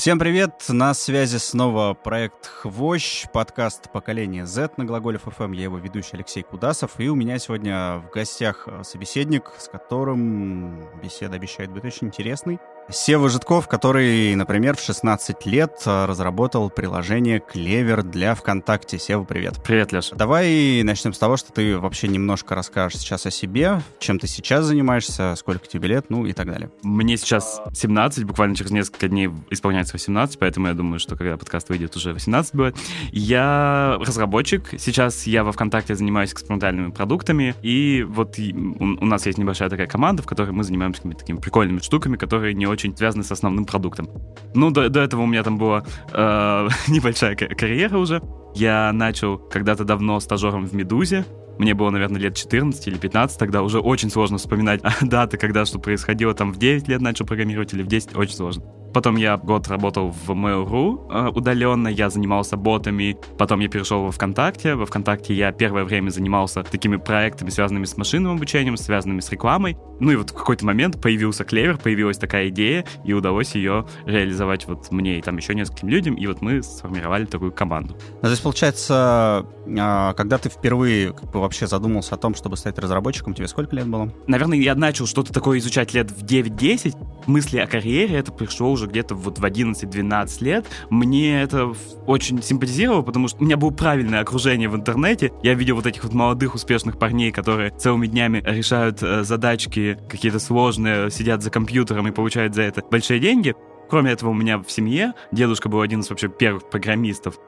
Всем привет! На связи снова проект «Хвощ», подкаст поколения Z» на Глаголев FM. Я его ведущий Алексей Кудасов. И у меня сегодня в гостях собеседник, с которым беседа обещает быть очень интересной. Сева Житков, который, например, в 16 лет а, разработал приложение Клевер для ВКонтакте. Сева, привет. Привет, Леша. Давай начнем с того, что ты вообще немножко расскажешь сейчас о себе, чем ты сейчас занимаешься, сколько тебе лет, ну и так далее. Мне сейчас 17, буквально через несколько дней исполняется 18, поэтому я думаю, что когда подкаст выйдет, уже 18 будет. Я разработчик. Сейчас я во ВКонтакте занимаюсь экспериментальными продуктами, и вот у нас есть небольшая такая команда, в которой мы занимаемся какими-то такими прикольными штуками, которые не очень очень связаны с основным продуктом. Ну, до, до этого у меня там была э, небольшая карьера уже. Я начал когда-то давно стажером в «Медузе», мне было, наверное, лет 14 или 15, тогда уже очень сложно вспоминать даты, когда что происходило. Там в 9 лет начал программировать или в 10, очень сложно. Потом я год работал в Mail.ru э, удаленно, я занимался ботами, потом я перешел во ВКонтакте. Во ВКонтакте я первое время занимался такими проектами, связанными с машинным обучением, связанными с рекламой. Ну и вот в какой-то момент появился Клевер, появилась такая идея, и удалось ее реализовать вот мне и там еще нескольким людям, и вот мы сформировали такую команду. Ну, то есть, получается, а, когда ты впервые как бы, вообще задумался о том, чтобы стать разработчиком, тебе сколько лет было? Наверное, я начал что-то такое изучать лет в 9-10. Мысли о карьере, это пришло уже где-то вот в 11-12 лет. Мне это очень симпатизировало, потому что у меня было правильное окружение в интернете. Я видел вот этих вот молодых успешных парней, которые целыми днями решают э, задачки какие-то сложные, сидят за компьютером и получают за это большие деньги. Кроме этого, у меня в семье дедушка был один из вообще первых программистов.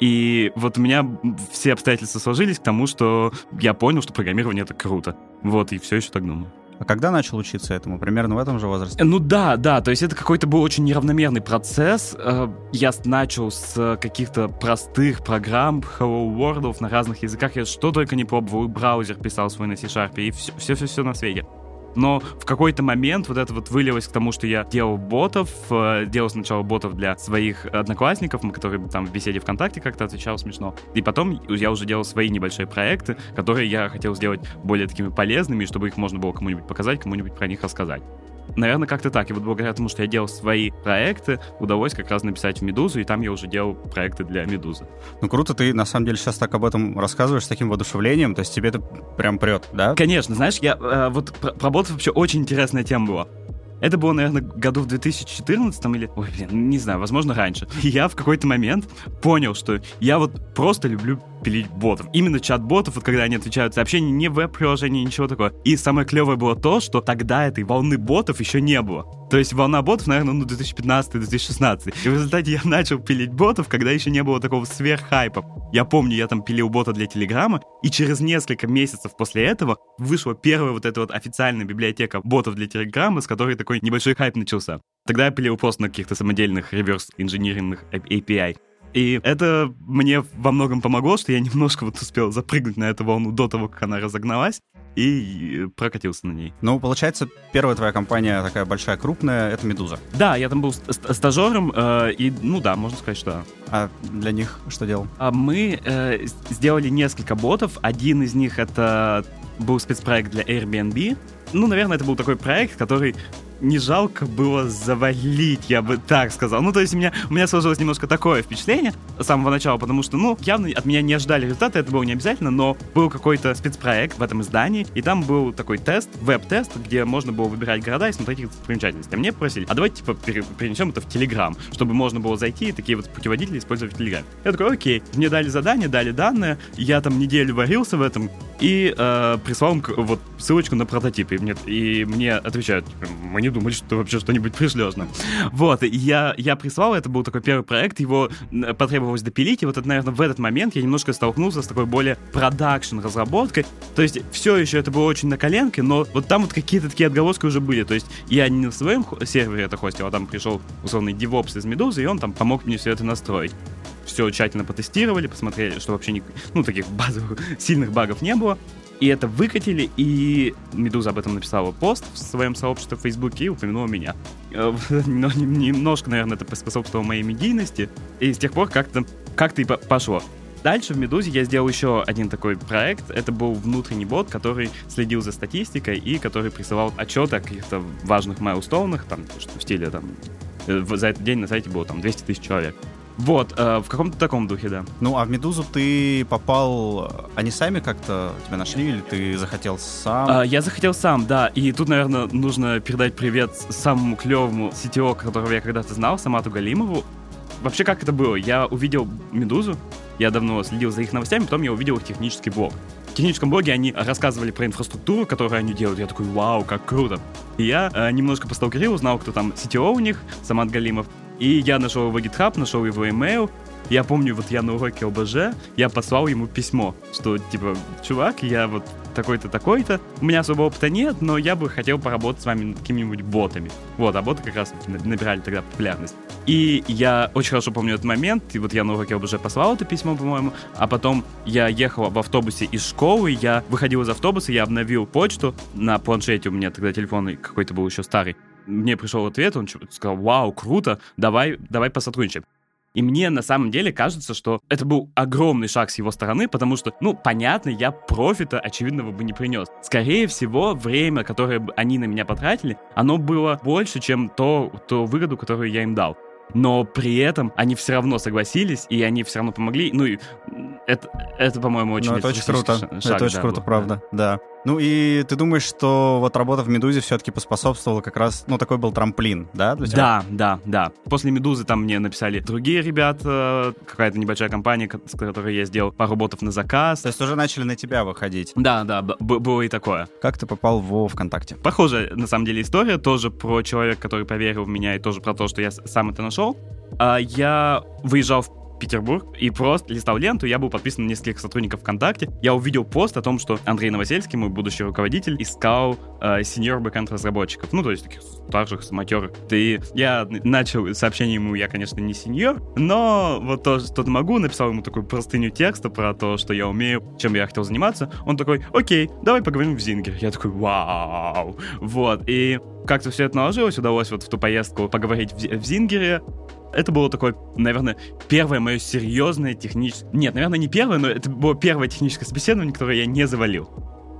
И вот у меня все обстоятельства сложились к тому, что я понял, что программирование — это круто. Вот, и все еще так думаю. А когда начал учиться этому? Примерно в этом же возрасте? Ну да, да, то есть это какой-то был очень неравномерный процесс. Э, я начал с каких-то простых программ, Hello World на разных языках. Я что только не пробовал, браузер писал свой на C-Sharp, и все-все-все на свете. Но в какой-то момент вот это вот вылилось к тому, что я делал ботов, э, делал сначала ботов для своих одноклассников, которые там в беседе ВКонтакте как-то отвечал смешно. И потом я уже делал свои небольшие проекты, которые я хотел сделать более такими полезными, чтобы их можно было кому-нибудь показать, кому-нибудь про них рассказать. Наверное, как-то так. И вот благодаря тому, что я делал свои проекты, удалось как раз написать в «Медузу», и там я уже делал проекты для «Медузы». Ну, круто, ты на самом деле сейчас так об этом рассказываешь с таким воодушевлением, то есть тебе это прям прет, да? Конечно, знаешь, я э, вот про, про ботов вообще очень интересная тема была. Это было, наверное, году в 2014 или... Ой, блин, не знаю, возможно, раньше. Я в какой-то момент понял, что я вот просто люблю пилить ботов. Именно чат-ботов, вот когда они отвечают сообщения, не веб-приложение, ничего такого. И самое клевое было то, что тогда этой волны ботов еще не было. То есть волна ботов, наверное, ну, 2015-2016. И в результате я начал пилить ботов, когда еще не было такого сверххайпа. Я помню, я там пилил бота для Телеграма, и через несколько месяцев после этого вышла первая вот эта вот официальная библиотека ботов для Телеграма, с которой такой небольшой хайп начался. Тогда я пилил просто на каких-то самодельных реверс-инжиниринных API. И это мне во многом помогло, что я немножко вот успел запрыгнуть на эту волну до того, как она разогналась, и прокатился на ней. Ну, получается, первая твоя компания такая большая, крупная, это «Медуза». Да, я там был стажером, э, и, ну да, можно сказать, что да. А для них что делал? А мы э, сделали несколько ботов. Один из них это был спецпроект для Airbnb. Ну, наверное, это был такой проект, который не жалко было завалить, я бы так сказал. Ну, то есть у меня, у меня сложилось немножко такое впечатление с самого начала, потому что, ну, явно от меня не ожидали результаты, это было не обязательно, но был какой-то спецпроект в этом издании, и там был такой тест, веб-тест, где можно было выбирать города и смотреть их достопримечательности. А мне просили, а давайте, типа, перенесем это в Телеграм, чтобы можно было зайти и такие вот путеводители использовать в Телеграме. Я такой, окей. Мне дали задание, дали данные, я там неделю варился в этом, и э, прислал им вот ссылочку на прототип. И мне, и мне отвечают, мы не думали, что ты вообще что-нибудь пришлешь нам. Вот, я, я прислал, это был такой первый проект, его потребовалось допилить, и вот, это, наверное, в этот момент я немножко столкнулся с такой более продакшн разработкой. То есть все еще это было очень на коленке, но вот там вот какие-то такие отголоски уже были. То есть я не на своем сервере это хостил, а там пришел условный DevOps из Медузы, и он там помог мне все это настроить все тщательно потестировали, посмотрели, что вообще не, ну, таких базовых сильных багов не было. И это выкатили, и Медуза об этом написала пост в своем сообществе в Фейсбуке и упомянула меня. Э, но немножко, наверное, это поспособствовало моей медийности, и с тех пор как-то как и пошло. Дальше в Медузе я сделал еще один такой проект. Это был внутренний бот, который следил за статистикой и который присылал отчеты о каких-то важных майлстоунах, там, что в стиле там Э, За этот день на сайте было там 200 тысяч человек. Вот, э, в каком-то таком духе, да. Ну, а в «Медузу» ты попал... Они сами как-то тебя нашли или ты захотел сам? А, я захотел сам, да. И тут, наверное, нужно передать привет самому клевому CTO, которого я когда-то знал, Самату Галимову. Вообще, как это было? Я увидел «Медузу», я давно следил за их новостями, потом я увидел их технический блог. В техническом блоге они рассказывали про инфраструктуру, которую они делают. Я такой, вау, как круто. И я э, немножко посталкерил, узнал, кто там CTO у них, Самат Галимов. И я нашел его GitHub, нашел его email. Я помню, вот я на уроке ОБЖ, я послал ему письмо, что, типа, чувак, я вот такой-то, такой-то. У меня особого опыта нет, но я бы хотел поработать с вами над какими-нибудь ботами. Вот, а боты как раз набирали тогда популярность. И я очень хорошо помню этот момент, и вот я на уроке ОБЖ послал это письмо, по-моему, а потом я ехал в автобусе из школы, я выходил из автобуса, я обновил почту на планшете, у меня тогда телефон какой-то был еще старый. Мне пришел ответ, он сказал, вау, круто, давай, давай посотрудничаем. И мне на самом деле кажется, что это был огромный шаг с его стороны, потому что, ну, понятно, я профита очевидного бы не принес. Скорее всего, время, которое они на меня потратили, оно было больше, чем то, то выгоду, которую я им дал но при этом они все равно согласились, и они все равно помогли. Ну, и это, это по-моему, очень... Ну, это очень круто. Шаг, это очень да, круто, был, правда, да. Ну и ты думаешь, что вот работа в «Медузе» все-таки поспособствовала как раз, ну, такой был трамплин, да, для тебя? Да, да, да. После «Медузы» там мне написали другие ребята, какая-то небольшая компания, с которой я сделал пару ботов на заказ. То есть уже начали на тебя выходить? Да, да, было и такое. Как ты попал в ВКонтакте? Похожая, на самом деле, история, тоже про человека, который поверил в меня, и тоже про то, что я сам это нашел. А, я выезжал в Петербург и просто листал ленту, я был подписан на нескольких сотрудников ВКонтакте. Я увидел пост о том, что Андрей Новосельский, мой будущий руководитель, искал э, сеньор бэкэнд разработчиков, ну, то есть таких старших, матерых. И я начал сообщение ему, я, конечно, не сеньор, но вот то, что могу, написал ему такую простыню текста про то, что я умею, чем я хотел заниматься. Он такой, окей, давай поговорим в Зингер. Я такой, вау. Вот, и как-то все это наложилось, удалось вот в ту поездку поговорить в, в Зингере. Это было такое, наверное, первое мое серьезное техническое... Нет, наверное, не первое, но это было первое техническое собеседование, которое я не завалил.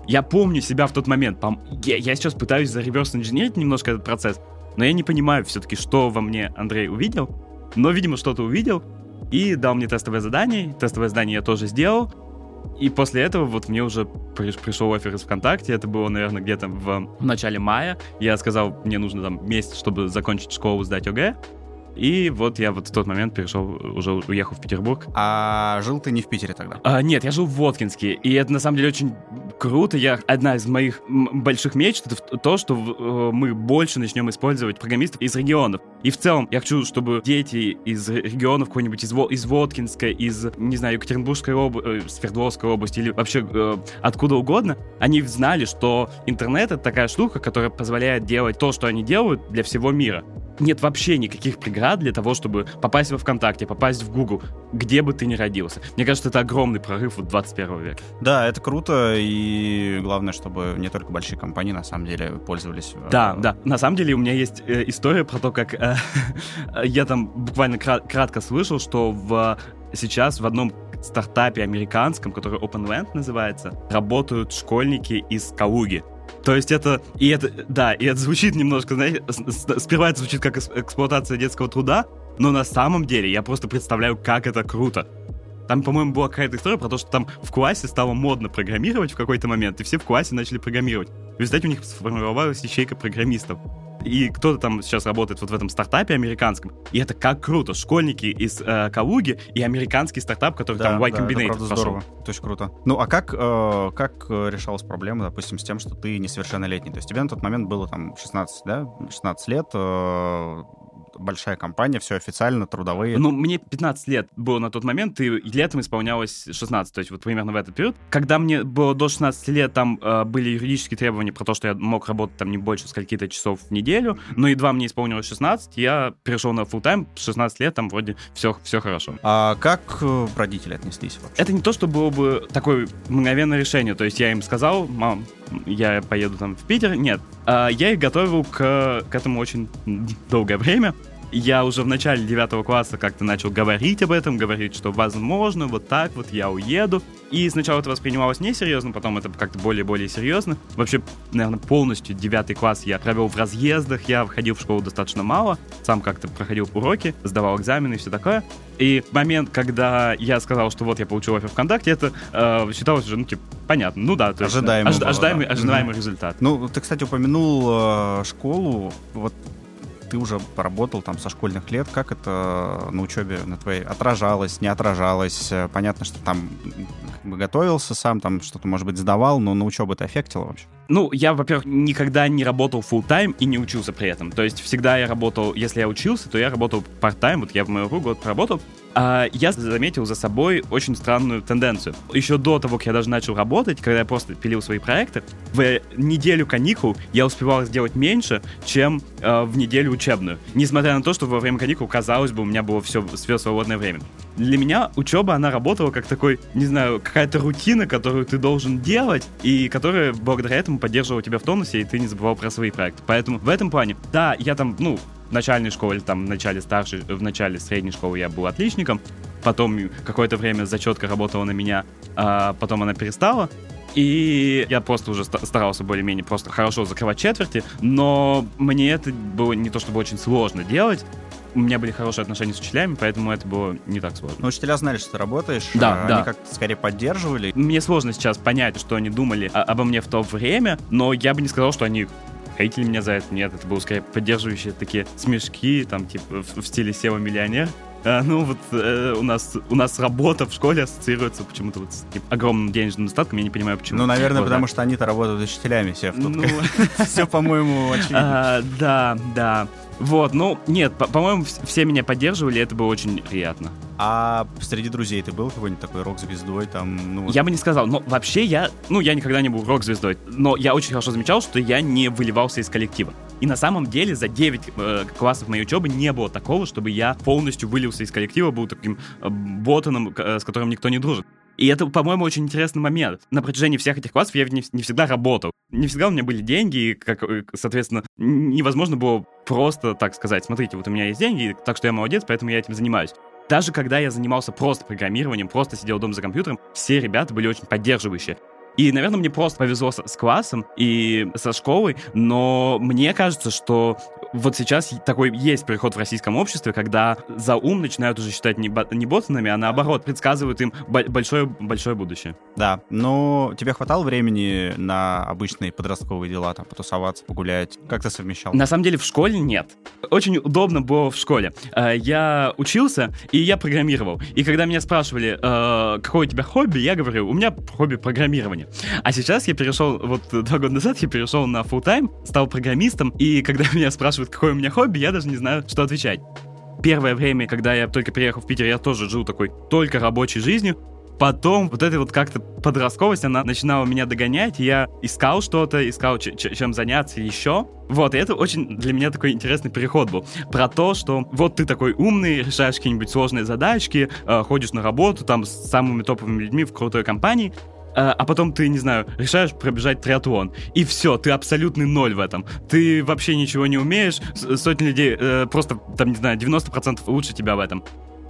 Я помню себя в тот момент. Я, я сейчас пытаюсь за реверс инженерить немножко этот процесс, но я не понимаю все-таки, что во мне Андрей увидел. Но, видимо, что-то увидел и дал мне тестовое задание. Тестовое задание я тоже сделал. И после этого вот мне уже пришел офер из ВКонтакте. Это было, наверное, где-то в, в начале мая. Я сказал, мне нужно там месяц, чтобы закончить школу, сдать ОГЭ. И вот я вот в тот момент перешел, уже уехал в Петербург. А жил ты не в Питере тогда? А, нет, я жил в Воткинске. И это на самом деле очень круто. Я, одна из моих больших мечт это то, что э, мы больше начнем использовать программистов из регионов. И в целом я хочу, чтобы дети из регионов какой-нибудь из, из Воткинска, из, не знаю, Екатеринбургской области, э, Свердловской области или вообще э, откуда угодно, они знали, что интернет — это такая штука, которая позволяет делать то, что они делают для всего мира нет вообще никаких преград для того, чтобы попасть во ВКонтакте, попасть в Google, где бы ты ни родился. Мне кажется, это огромный прорыв в 21 века. Да, это круто, и главное, чтобы не только большие компании, на самом деле, пользовались. Э, да, да. На самом деле, у меня есть э, история про то, как э, я там буквально крат- кратко слышал, что в сейчас в одном стартапе американском, который OpenLand называется, работают школьники из Калуги. То есть это, и это, да, и это звучит немножко, знаете, сперва это звучит как эксплуатация детского труда, но на самом деле я просто представляю, как это круто. Там, по-моему, была какая-то история про то, что там в классе стало модно программировать в какой-то момент, и все в классе начали программировать. В результате у них сформировалась ячейка программистов и кто-то там сейчас работает вот в этом стартапе американском, и это как круто. Школьники из э, Калуги и американский стартап, который да, там Y да, Combinator это пошел. здорово. Это очень круто. Ну, а как, э, как решалась проблема, допустим, с тем, что ты несовершеннолетний? То есть тебе на тот момент было там 16, да? 16 лет, э, большая компания, все официально, трудовые. Ну, мне 15 лет было на тот момент, и летом исполнялось 16, то есть вот примерно в этот период. Когда мне было до 16 лет, там э, были юридические требования про то, что я мог работать там не больше скольки-то часов в неделю, но едва мне исполнилось 16, я перешел на full тайм 16 лет, там вроде все, все хорошо. А как э, родители отнеслись вообще? Это не то, что было бы такое мгновенное решение, то есть я им сказал, мам, я поеду там в Питер, нет. А, я их готовил к, к этому очень долгое время. Я уже в начале девятого класса как-то начал говорить об этом, говорить, что возможно, вот так вот я уеду. И сначала это воспринималось несерьезно, потом это как-то более-более серьезно. Вообще, наверное, полностью девятый класс я провел в разъездах, я ходил в школу достаточно мало, сам как-то проходил уроки, сдавал экзамены и все такое. И момент, когда я сказал, что вот я получил офер ВКонтакте, это э, считалось уже, ну, типа, понятно, ну да. То ожидаемый. Ожи- ожидаемый, да. ожидаемый mm-hmm. результат. Ну, ты, кстати, упомянул э, школу, вот ты уже поработал там со школьных лет, как это на учебе на твоей отражалось, не отражалось? Понятно, что там как бы готовился сам, там что-то, может быть, сдавал, но на учебу это эффектило вообще? Ну, я, во-первых, никогда не работал full тайм и не учился при этом. То есть всегда я работал, если я учился, то я работал part-time, вот я в МРУ год проработал, а я заметил за собой очень странную тенденцию. Еще до того, как я даже начал работать, когда я просто пилил свои проекты, в неделю каникул я успевал сделать меньше, чем э, в неделю учебную. Несмотря на то, что во время каникул, казалось бы, у меня было все, все свободное время. Для меня учеба, она работала как такой, не знаю, какая-то рутина, которую ты должен делать, и которая благодаря этому поддерживала тебя в тонусе, и ты не забывал про свои проекты. Поэтому в этом плане, да, я там, ну, в начальной школе, там, в начале старшей, в начале средней школы я был отличником, потом какое-то время зачетка работала на меня, а потом она перестала, и я просто уже старался более-менее просто хорошо закрывать четверти, но мне это было не то чтобы очень сложно делать, у меня были хорошие отношения с учителями, поэтому это было не так сложно. Но учителя знали, что ты работаешь, да, они да. как-то скорее поддерживали. Мне сложно сейчас понять, что они думали обо мне в то время, но я бы не сказал, что они хейтили меня за это. Нет, это было скорее поддерживающие такие смешки, там, типа, в, в стиле Сева миллионер. А, ну, вот э, у, нас, у нас работа в школе ассоциируется почему-то вот с типа, огромным денежным достатком, я не понимаю, почему. Ну, наверное, вот, потому да. что они-то работают учителями, Сев. Тут ну... все, по-моему, очевидно. А, да, да. Вот, ну, нет, по-моему, все меня поддерживали, это было очень приятно. А среди друзей ты был какой-нибудь такой рок-звездой там? Ну, Я бы не сказал, но вообще я, ну, я никогда не был рок-звездой, но я очень хорошо замечал, что я не выливался из коллектива. И на самом деле за 9 э, классов моей учебы не было такого, чтобы я полностью вылился из коллектива, был таким э, ботаном, э, с которым никто не дружит. И это, по-моему, очень интересный момент. На протяжении всех этих классов я не, не всегда работал. Не всегда у меня были деньги, и, как, э, соответственно, невозможно было просто так сказать, смотрите, вот у меня есть деньги, так что я молодец, поэтому я этим занимаюсь. Даже когда я занимался просто программированием, просто сидел дома за компьютером, все ребята были очень поддерживающие. И, наверное, мне просто повезло с, с классом и со школой, но мне кажется, что вот сейчас такой есть переход в российском обществе, когда за ум начинают уже считать не, не ботанами, а наоборот, предсказывают им большое, большое будущее. Да, но тебе хватало времени на обычные подростковые дела, там, потусоваться, погулять? Как ты совмещал? На самом деле в школе нет. Очень удобно было в школе. Э, я учился, и я программировал. И когда меня спрашивали, э, какое у тебя хобби, я говорю, у меня хобби программирование. А сейчас я перешел, вот два года назад я перешел на full time, стал программистом, и когда меня спрашивают, какое у меня хобби, я даже не знаю, что отвечать. Первое время, когда я только приехал в Питер, я тоже жил такой только рабочей жизнью. Потом вот эта вот как-то подростковость, она начинала меня догонять, я искал что-то, искал чем заняться еще. Вот, и это очень для меня такой интересный переход был. Про то, что вот ты такой умный, решаешь какие-нибудь сложные задачки, э, ходишь на работу там с самыми топовыми людьми в крутой компании, а потом ты, не знаю, решаешь пробежать триатлон, и все, ты абсолютный ноль в этом. Ты вообще ничего не умеешь, сотни людей, э, просто, там, не знаю, 90% лучше тебя в этом.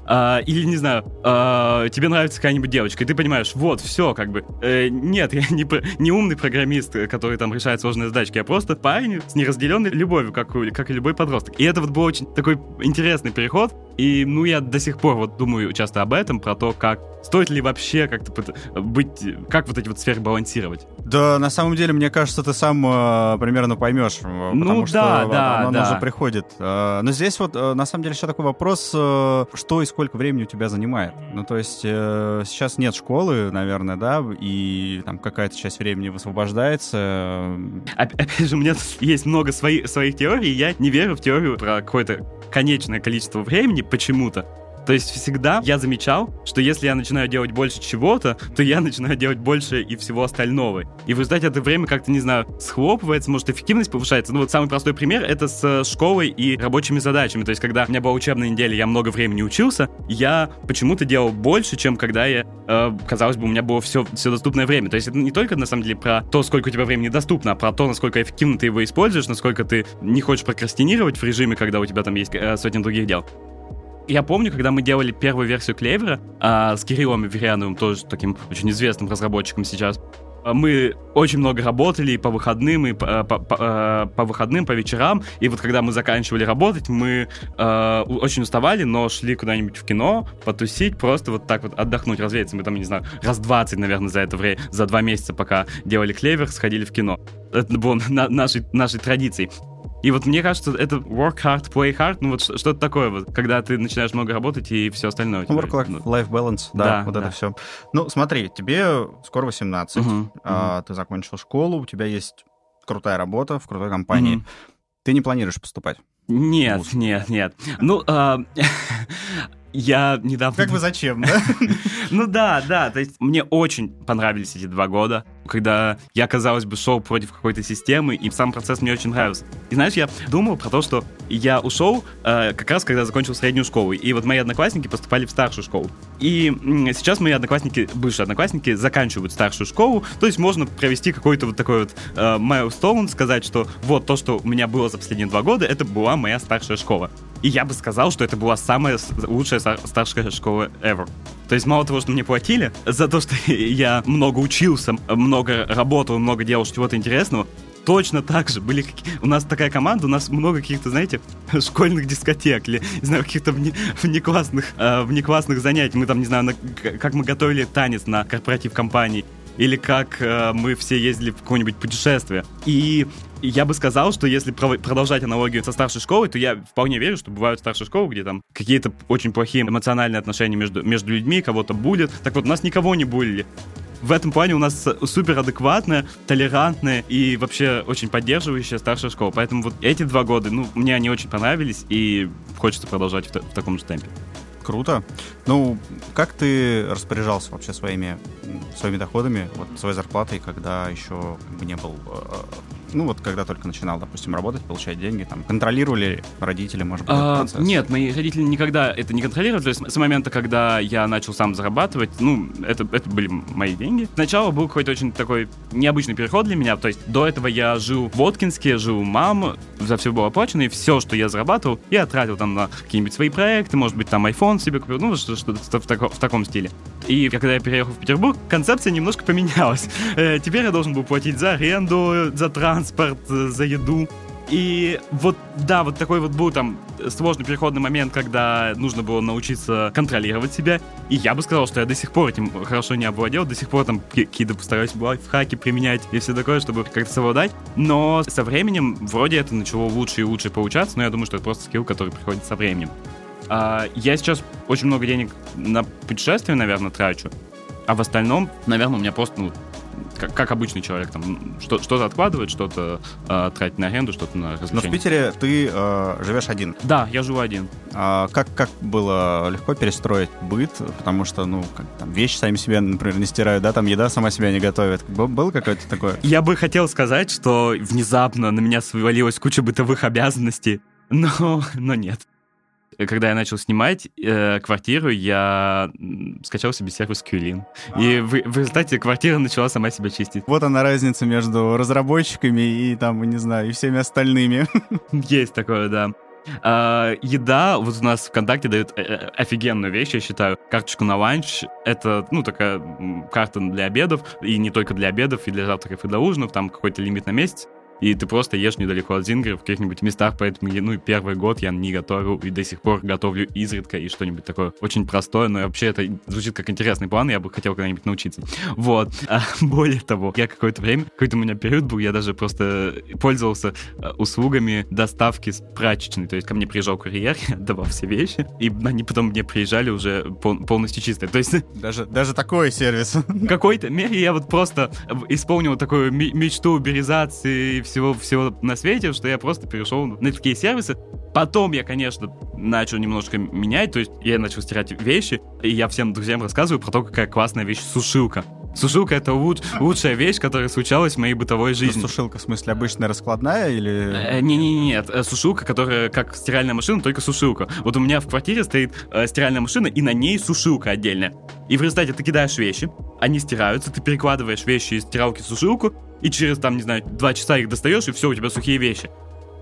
А, или, не знаю, а, тебе нравится какая-нибудь девочка, и ты понимаешь, вот, все, как бы. Э, нет, я не, не умный программист, который там решает сложные задачки, я просто парень с неразделенной любовью, как, как и любой подросток. И это вот был очень такой интересный переход, и, ну, я до сих пор вот думаю часто об этом, про то, как стоит ли вообще как-то быть, как вот эти вот сферы балансировать. Да, на самом деле, мне кажется, ты сам э, примерно поймешь, э, ну, потому что да, да, оно, да. уже приходит. Э, но здесь вот, э, на самом деле, еще такой вопрос, э, что и сколько времени у тебя занимает. Ну, то есть э, сейчас нет школы, наверное, да, и там какая-то часть времени высвобождается. Опять же, у меня есть много своих, своих теорий, я не верю в теорию про какое-то конечное количество времени почему-то. То есть всегда я замечал, что если я начинаю делать больше чего-то, то я начинаю делать больше и всего остального. И в результате это время как-то, не знаю, схлопывается, может, эффективность повышается. Ну вот самый простой пример — это с школой и рабочими задачами. То есть когда у меня была учебная неделя, я много времени учился, я почему-то делал больше, чем когда я, э, казалось бы, у меня было все, все доступное время. То есть это не только, на самом деле, про то, сколько у тебя времени доступно, а про то, насколько эффективно ты его используешь, насколько ты не хочешь прокрастинировать в режиме, когда у тебя там есть э, сотни других дел. Я помню, когда мы делали первую версию Клевера а, с Кириллом Веряновым, тоже таким очень известным разработчиком сейчас, а, мы очень много работали и по выходным, и по, по, по, а, по выходным, по вечерам. И вот когда мы заканчивали работать, мы э, очень уставали, но шли куда-нибудь в кино, потусить, просто вот так вот отдохнуть, развеяться. Мы там, не знаю, раз 20, наверное, за это время, за два месяца, пока делали клевер, сходили в кино. Это было на, нашей, нашей традицией. И вот мне кажется, это work hard, play hard, ну вот что-то такое вот, когда ты начинаешь много работать и все остальное. Work-life balance, да, да вот да. это все. Ну, смотри, тебе скоро 18, угу, а, угу. ты закончил школу, у тебя есть крутая работа в крутой компании. Угу. Ты не планируешь поступать? Нет, нет, нет. Ну, а, Я недавно... Как бы зачем, да? ну да, да, то есть мне очень понравились эти два года, когда я, казалось бы, шел против какой-то системы, и сам процесс мне очень нравился. И знаешь, я думал про то, что я ушел э, как раз, когда закончил среднюю школу, и вот мои одноклассники поступали в старшую школу. И сейчас мои одноклассники, бывшие одноклассники, заканчивают старшую школу, то есть можно провести какой-то вот такой вот э, milestone, сказать, что вот то, что у меня было за последние два года, это была моя старшая школа. И я бы сказал, что это была самая лучшая старшая школа ever. То есть мало того, что мне платили за то, что я много учился, много работал, много делал чего-то интересного, точно так же были у нас такая команда, у нас много каких-то, знаете, школьных дискотек или, не знаю, каких-то вне, внеклассных, э, внеклассных занятий. Мы там, не знаю, на, как мы готовили танец на корпоратив компании или как э, мы все ездили в какое-нибудь путешествие. И я бы сказал, что если продолжать аналогию со старшей школой, то я вполне верю, что бывают старшие школы, где там какие-то очень плохие эмоциональные отношения между, между людьми, кого-то булят. Так вот, у нас никого не булили. В этом плане у нас супер адекватная, толерантная и вообще очень поддерживающая старшая школа. Поэтому вот эти два года, ну, мне они очень понравились, и хочется продолжать в, в таком же темпе. Круто. Ну, как ты распоряжался вообще своими, своими доходами, вот своей зарплатой, когда еще не был э, ну вот когда только начинал, допустим, работать, получать деньги, там, контролировали родители, может быть, а, процесс? Нет, мои родители никогда это не контролировали, то есть с момента, когда я начал сам зарабатывать, ну, это, это были мои деньги. Сначала был какой-то очень такой необычный переход для меня, то есть до этого я жил в Воткинске, жил у мам, за все было оплачено, и все, что я зарабатывал, я тратил там на какие-нибудь свои проекты, может быть, там iPhone себе купил, ну, что-то в, тако, в таком стиле. И когда я переехал в Петербург, концепция немножко поменялась. Э, теперь я должен был платить за аренду, за транспорт, э, за еду. И вот, да, вот такой вот был там сложный переходный момент, когда нужно было научиться контролировать себя. И я бы сказал, что я до сих пор этим хорошо не овладел, до сих пор там какие-то постараюсь хаки применять и все такое, чтобы как-то совладать. Но со временем вроде это начало лучше и лучше получаться, но я думаю, что это просто скилл, который приходит со временем. А, я сейчас очень много денег на путешествия, наверное, трачу. А в остальном, наверное, у меня просто, ну, как, как обычный человек, там, что, что-то откладывает, что-то э, тратит на аренду, что-то на развлечения. Но в Питере ты э, живешь один? Да, я живу один. А как, как было легко перестроить быт? Потому что, ну, как, там, вещи сами себе, например, не стирают, да, там еда сама себя не готовит. Был, было какое-то такое? Я бы хотел сказать, что внезапно на меня свалилась куча бытовых обязанностей, но, но нет когда я начал снимать э, квартиру, я скачал себе сервис Qlin. И в, в результате квартира начала сама себя чистить. Вот она разница между разработчиками и там, не знаю, и всеми остальными. Есть такое, да. Uh, еда, вот у нас ВКонтакте дают э, э, офигенную вещь, я считаю. Карточку на ланч. Это, ну, такая карта для обедов. И не только для обедов, и для завтраков, и для ужинов. Там какой-то лимит на месяц и ты просто ешь недалеко от Зингера в каких-нибудь местах, поэтому, ну, первый год я не готовил, и до сих пор готовлю изредка, и что-нибудь такое очень простое, но вообще это звучит как интересный план, я бы хотел когда-нибудь научиться. Вот. А, более того, я какое-то время, какой-то у меня период был, я даже просто пользовался э, услугами доставки с прачечной, то есть ко мне приезжал курьер, я отдавал все вещи, и они потом мне приезжали уже пол- полностью чистые. То есть... Даже, даже такой сервис. В какой-то мере я вот просто исполнил такую мечту уберизации всего, всего на свете, что я просто перешел на такие сервисы. Потом я, конечно, начал немножко менять, то есть я начал стирать вещи, и я всем друзьям рассказываю про то, какая классная вещь сушилка. Сушилка — это луч, лучшая вещь, которая случалась в моей бытовой жизни. Сушилка, в смысле, обычная раскладная или... Э, Не-не-не, нет, э, сушилка, которая как стиральная машина, только сушилка. Вот у меня в квартире стоит э, стиральная машина, и на ней сушилка отдельная. И в результате ты кидаешь вещи, они стираются, ты перекладываешь вещи из стиралки в сушилку, и через, там, не знаю, два часа их достаешь, и все, у тебя сухие вещи.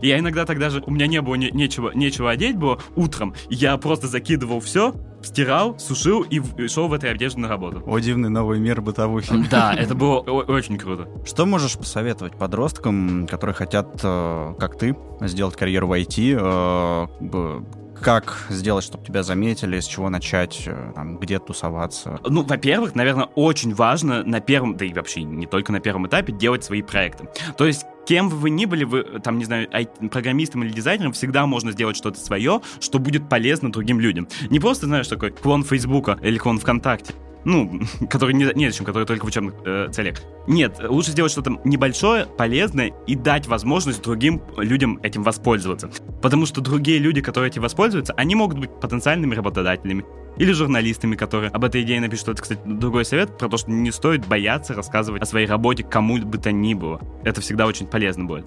И я иногда тогда же, у меня не было не- нечего, нечего одеть было утром, я просто закидывал все, стирал, сушил и, в- и шел в этой одежде на работу. О, дивный новый мир бытовухи. Да, это было очень круто. Что можешь посоветовать подросткам, которые хотят, э, как ты, сделать карьеру в IT? э, Как сделать, чтобы тебя заметили, с чего начать, э, там, где тусоваться? Ну, во-первых, наверное, очень важно на первом, да и вообще не только на первом этапе, делать свои проекты. То есть кем бы вы ни были, вы, там, не знаю, программистом или дизайнером, всегда можно сделать что-то свое, что будет полезно другим людям. Не просто, знаешь, такой клон Фейсбука или клон ВКонтакте, ну, который не, не зачем, который только в учебных э, целях. Нет, лучше сделать что-то небольшое, полезное и дать возможность другим людям этим воспользоваться. Потому что другие люди, которые этим воспользуются, они могут быть потенциальными работодателями или журналистами, которые об этой идее напишут. Это, кстати, другой совет про то, что не стоит бояться рассказывать о своей работе кому бы то ни было. Это всегда очень полезно будет.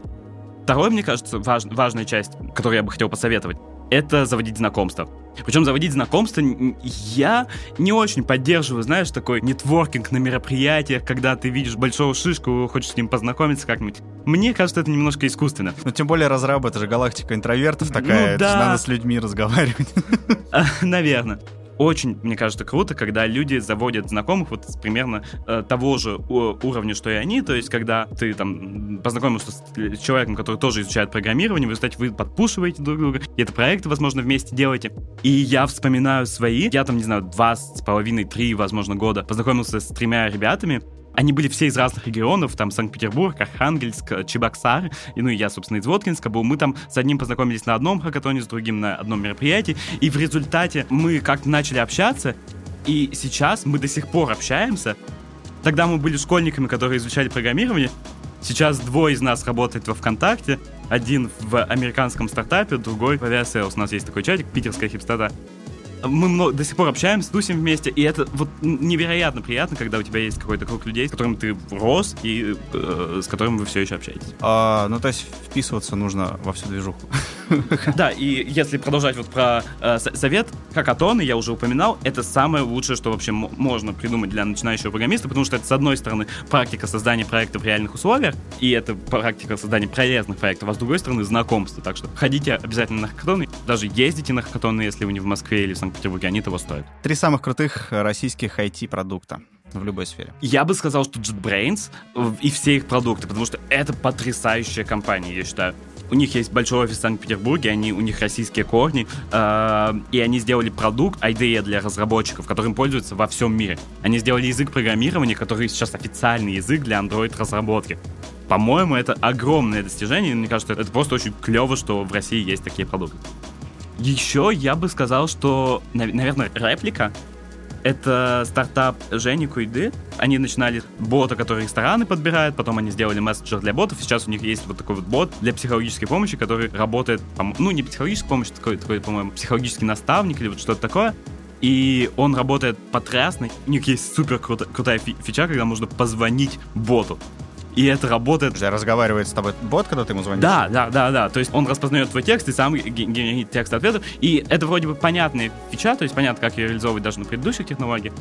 Второе, мне кажется, важ- важная часть, которую я бы хотел посоветовать, это заводить знакомства. Причем заводить знакомства я не очень поддерживаю, знаешь, такой нетворкинг на мероприятиях, когда ты видишь большого шишку, хочешь с ним познакомиться как-нибудь. Мне кажется, это немножко искусственно. Ну, тем более разрабы, это же галактика интровертов такая, Ну да. надо с людьми разговаривать. А, Наверное. Очень, мне кажется, круто, когда люди заводят знакомых вот с примерно э, того же уровня, что и они. То есть, когда ты там познакомился с с человеком, который тоже изучает программирование, в результате вы подпушиваете друг друга, и это проекты, возможно, вместе делаете. И я вспоминаю свои, я там, не знаю, два с половиной, три, возможно, года познакомился с тремя ребятами, они были все из разных регионов, там Санкт-Петербург, Архангельск, э, Чебоксар, и, ну и я, собственно, из Воткинска был. Мы там с одним познакомились на одном хакатоне, с другим на одном мероприятии, и в результате мы как-то начали общаться, и сейчас мы до сих пор общаемся. Тогда мы были школьниками, которые изучали программирование. Сейчас двое из нас работает во ВКонтакте, один в американском стартапе, другой в Aviasales. У нас есть такой чатик, питерская хипстота. Мы много- до сих пор общаемся, тусим вместе, и это вот невероятно приятно, когда у тебя есть какой-то круг людей, с которым ты рос и э, с которым вы все еще общаетесь. А, ну, то есть вписываться нужно во всю движуху. Да, и если продолжать вот про э, совет, хакатоны, я уже упоминал, это самое лучшее, что вообще можно придумать для начинающего программиста, потому что это, с одной стороны, практика создания проекта в реальных условиях, и это практика создания полезных проектов, а с другой стороны, знакомство. Так что ходите обязательно на хакатоны, даже ездите на хакатоны, если вы не в Москве или в Санкт-Петербурге, они того стоят. Три самых крутых российских IT-продукта в любой сфере. Я бы сказал, что JetBrains в- и все их продукты, потому что это потрясающая компания, я считаю. У них есть большой офис в Санкт-Петербурге, они, у них российские корни, э, и они сделали продукт IDE для разработчиков, которым пользуются во всем мире. Они сделали язык программирования, который сейчас официальный язык для Android-разработки. По-моему, это огромное достижение, и мне кажется, это просто очень клево, что в России есть такие продукты. Еще я бы сказал, что, нав- наверное, реплика это стартап Жени Куйды. Они начинали бота, который рестораны подбирает, потом они сделали мессенджер для ботов. Сейчас у них есть вот такой вот бот для психологической помощи, который работает, ну, не психологическая помощь, такой, такой по-моему, психологический наставник или вот что-то такое. И он работает потрясно. У них есть супер крутая фи- фича, когда можно позвонить боту. И это работает Подожди, а разговаривает с тобой бот, когда ты ему звонишь? да, да, да, да. То есть он распознает твой текст и сам ге- генерит текст ответов. И это вроде бы понятная фича, то есть понятно, как ее реализовывать даже на предыдущих технологиях.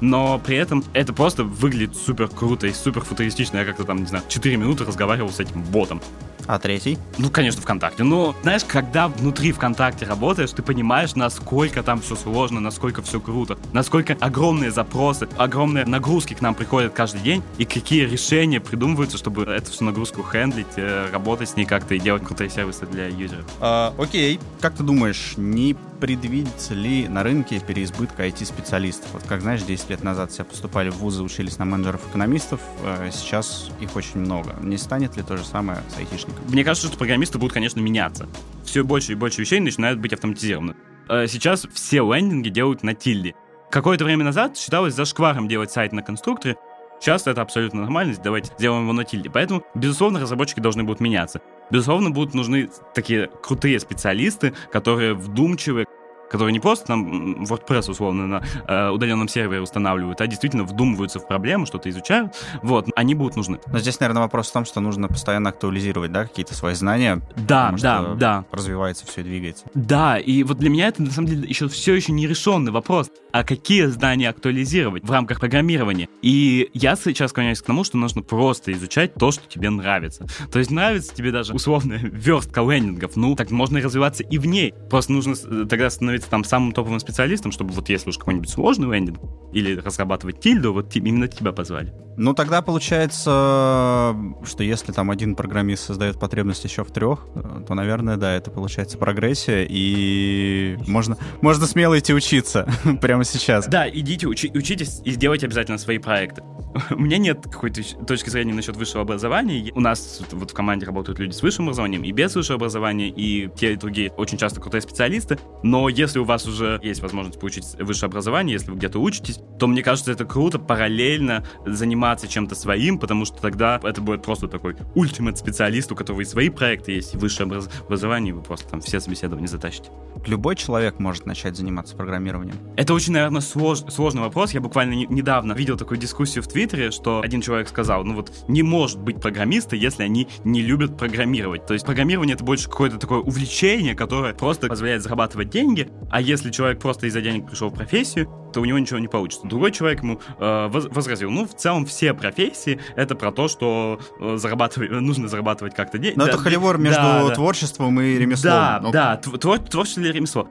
Но при этом это просто выглядит супер круто и супер футуристично. Я как-то там, не знаю, 4 минуты разговаривал с этим ботом. А третий? Ну, конечно, ВКонтакте. Но, знаешь, когда внутри ВКонтакте работаешь, ты понимаешь, насколько там все сложно, насколько все круто, насколько огромные запросы, огромные нагрузки к нам приходят каждый день, и какие решения придумываются, чтобы эту всю нагрузку хендлить, э, работать с ней как-то и делать крутые сервисы для юзеров. А, окей. Как ты думаешь, не предвидится ли на рынке переизбытка IT-специалистов? Вот как знаешь, 10 лет назад все поступали в вузы, учились на менеджеров-экономистов, э, сейчас их очень много. Не станет ли то же самое с айтишниками? Мне кажется, что программисты будут, конечно, меняться. Все больше и больше вещей начинают быть автоматизированы. Э, Сейчас все лендинги делают на тильде. Какое-то время назад считалось зашкваром делать сайт на конструкторе. Сейчас это абсолютно нормально, давайте сделаем его на тильде. Поэтому, безусловно, разработчики должны будут меняться. Безусловно, будут нужны такие крутые специалисты, которые вдумчивы, которые не просто там WordPress условно на э, удаленном сервере устанавливают, а действительно вдумываются в проблему, что-то изучают, вот, они будут нужны. Но здесь, наверное, вопрос в том, что нужно постоянно актуализировать, да, какие-то свои знания. Да, да, да. Развивается все и двигается. Да, и вот для меня это на самом деле еще все еще нерешенный вопрос. А какие знания актуализировать в рамках программирования? И я сейчас склоняюсь к тому, что нужно просто изучать то, что тебе нравится. То есть нравится тебе даже условно верстка лендингов, ну, так можно развиваться и в ней. Просто нужно э, тогда становиться становиться там самым топовым специалистом, чтобы вот если уж какой-нибудь сложный лендинг или разрабатывать тильду, вот именно тебя позвали. Ну, тогда получается, что если там один программист создает потребность еще в трех, то, наверное, да, это получается прогрессия, и можно, можно смело идти учиться прямо сейчас. Да, идите, учи, учитесь и сделайте обязательно свои проекты. У меня нет какой-то точки зрения насчет высшего образования. У нас вот в команде работают люди с высшим образованием и без высшего образования, и те и другие очень часто крутые специалисты. Но если у вас уже есть возможность получить высшее образование, если вы где-то учитесь, то мне кажется, это круто параллельно заниматься чем-то своим, потому что тогда это будет просто такой ультимат специалист, у которого и свои проекты есть, и высшее образование, и вы просто там все собеседования затащите. Любой человек может начать заниматься программированием. Это очень, наверное, слож, сложный вопрос. Я буквально не, недавно видел такую дискуссию в Твиттере, что один человек сказал, ну вот не может быть программисты, если они не любят программировать. То есть программирование это больше какое-то такое увлечение, которое просто позволяет зарабатывать деньги, а если человек просто из-за денег пришел в профессию, то у него ничего не получится. Другой человек ему э, возразил, ну, в целом все профессии это про то, что э, зарабатывать, нужно зарабатывать как-то деньги. Но да, это холивор между да, творчеством и ремеслом. Да, ну. да, твор, творчество или ремесло.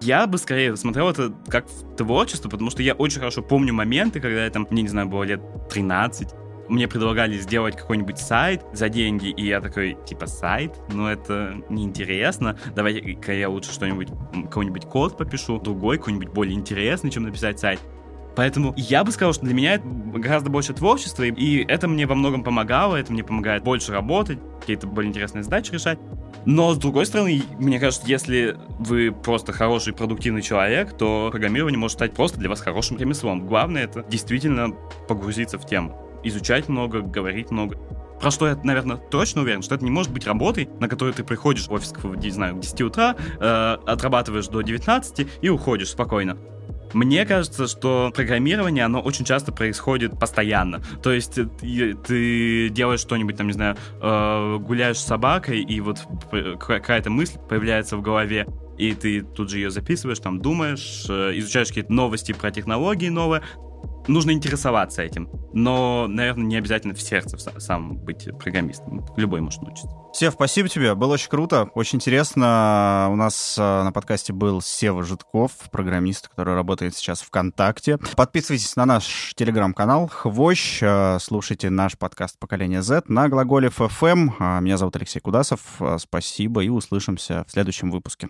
Я бы скорее смотрел это как творчество, потому что я очень хорошо помню моменты, когда я там, мне не знаю, было лет 13, мне предлагали сделать какой-нибудь сайт за деньги, и я такой, типа, сайт? Ну, это неинтересно. Давай-ка я лучше что-нибудь, какой-нибудь код попишу, другой, какой-нибудь более интересный, чем написать сайт. Поэтому я бы сказал, что для меня это гораздо больше творчества, и это мне во многом помогало, это мне помогает больше работать, какие-то более интересные задачи решать. Но, с другой стороны, мне кажется, если вы просто хороший, продуктивный человек, то программирование может стать просто для вас хорошим ремеслом. Главное — это действительно погрузиться в тему изучать много, говорить много. Про что я, наверное, точно уверен, что это не может быть работой, на которую ты приходишь в офис, не знаю, к 10 утра, э, отрабатываешь до 19 и уходишь спокойно. Мне кажется, что программирование, оно очень часто происходит постоянно. То есть ты, ты делаешь что-нибудь, там, не знаю, э, гуляешь с собакой, и вот какая-то мысль появляется в голове, и ты тут же ее записываешь, там думаешь, э, изучаешь какие-то новости про технологии новые, нужно интересоваться этим. Но, наверное, не обязательно в сердце сам быть программистом. Любой может научиться. Сев, спасибо тебе. Было очень круто, очень интересно. У нас э, на подкасте был Сева Житков, программист, который работает сейчас в ВКонтакте. Подписывайтесь на наш телеграм-канал Хвощ. Э, слушайте наш подкаст «Поколение Z» на глаголе FM. Меня зовут Алексей Кудасов. Спасибо и услышимся в следующем выпуске.